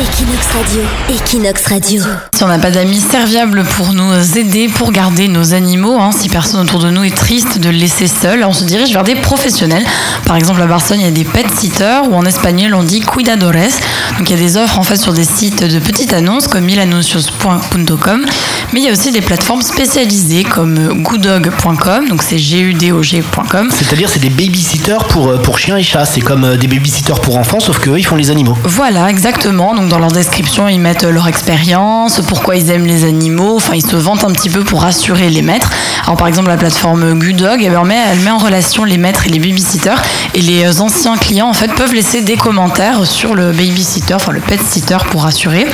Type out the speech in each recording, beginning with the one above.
Equinox Radio, Equinox Radio. Si on n'a pas d'amis serviables pour nous aider, pour garder nos animaux, hein, si personne autour de nous est triste de le laisser seul, on se dirige vers des professionnels. Par exemple, à Barcelone, il y a des pet sitters ou en espagnol, on dit cuidadores. Donc il y a des offres en fait sur des sites de petites annonces comme milanuncios.com, mais il y a aussi des plateformes spécialisées comme goodog.com, donc c'est G-U-D-O-G.com. C'est-à-dire, c'est des babysitters pour, euh, pour chiens et chats. C'est comme euh, des babysitters pour enfants, sauf qu'eux, ils font les animaux. Voilà, exactement. Donc dans leur description, ils mettent leur expérience, pourquoi ils aiment les animaux. Enfin, ils se vantent un petit peu pour rassurer les maîtres. Alors par exemple, la plateforme ben, elle met, elle met en relation les maîtres et les babysitters. Et les anciens clients, en fait, peuvent laisser des commentaires sur le babysitter, enfin le pet sitter pour rassurer.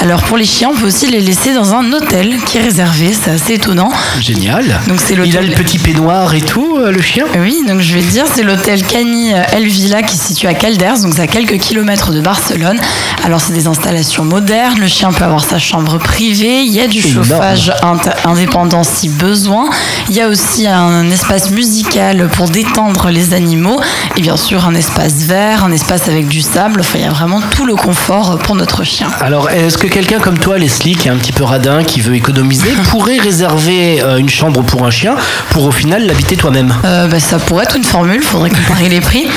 Alors pour les chiens, on peut aussi les laisser dans un hôtel qui est réservé. C'est assez étonnant. Génial. Donc c'est Il a l'hôtel. le petit peignoir et tout, euh, le chien? Oui, donc je vais te dire, c'est l'hôtel Cani El Villa qui se situe à Calders, donc c'est à quelques kilomètres de Barcelone. Alors c'est des installations modernes, le chien peut avoir sa chambre privée, il y a du chauffage indépendant si besoin, il y a aussi un espace musical pour détendre les animaux, et bien sûr un espace vert, un espace avec du sable, enfin il y a vraiment tout le confort pour notre chien. Alors, est-ce que quelqu'un comme toi, Leslie, qui est un petit peu radin, qui veut économiser, pourrait réserver euh, une chambre pour un chien pour au final l'habiter toi-même Euh, bah, ça pourrait être une formule, faudrait comparer les prix.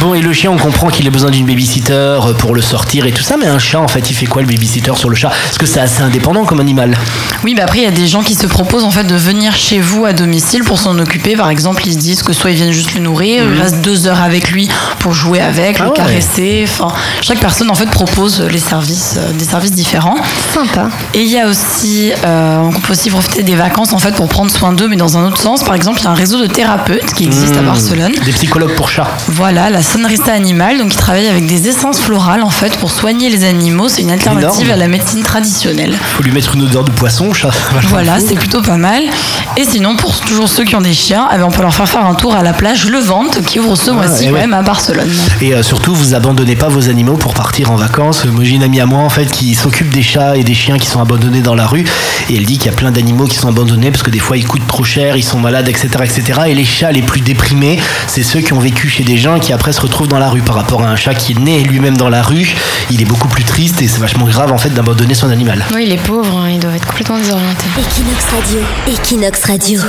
Bon, et le chien, on comprend qu'il a besoin d'une babysitter euh, pour le sortir et tout ça, mais un chat, en fait, il fait quoi le babysitter sur le chat? Parce que c'est assez indépendant comme animal. Oui, bah après, il y a des gens qui se proposent en fait de venir chez vous à domicile pour s'en occuper. Par exemple, ils se disent que soit ils viennent juste le nourrir, ils restent deux heures avec lui pour jouer avec, Ah le ouais. caresser. Enfin, chaque personne en fait propose les services, euh, des services différents. Sympa. Et il y a aussi, euh, on peut aussi profiter des vacances en fait pour prendre soin d'eux, mais dans un autre sens. Par exemple, il y a un réseau de thérapeutes qui existe à Mmh. Barcelone. Des psychologues pour chats. Voilà, la Sonrista Animal, donc ils travaillent avec des essences florales en fait pour soigner les animaux. C'est une alternative Énorme. à la médecine traditionnelle. Faut lui mettre une odeur de poisson, chat. Voilà, c'est plutôt pas mal. Et sinon, pour toujours ceux qui ont des chiens, eh ben, on peut leur faire faire un tour à la plage Levante qui ouvre ce mois-ci et quand ouais. même à Barcelone. Et euh, surtout, vous abandonnez pas vos animaux pour partir en vacances. Moi, j'ai une amie à moi, en fait, qui s'occupe des chats et des chiens qui sont abandonnés dans la rue. Et elle dit qu'il y a plein d'animaux qui sont abandonnés parce que des fois, ils coûtent trop cher, ils sont malades, etc., etc. Et les chats les plus déprimés, c'est ceux qui ont vécu chez des gens qui après se retrouvent dans la rue. Par rapport à un chat qui est né lui-même dans la rue, il est beaucoup plus triste et c'est vachement grave, en fait, d'abandonner son animal. Oui, les pauvres, hein, ils doivent être complètement désorientés. Equinox Radio, Equinox Radio.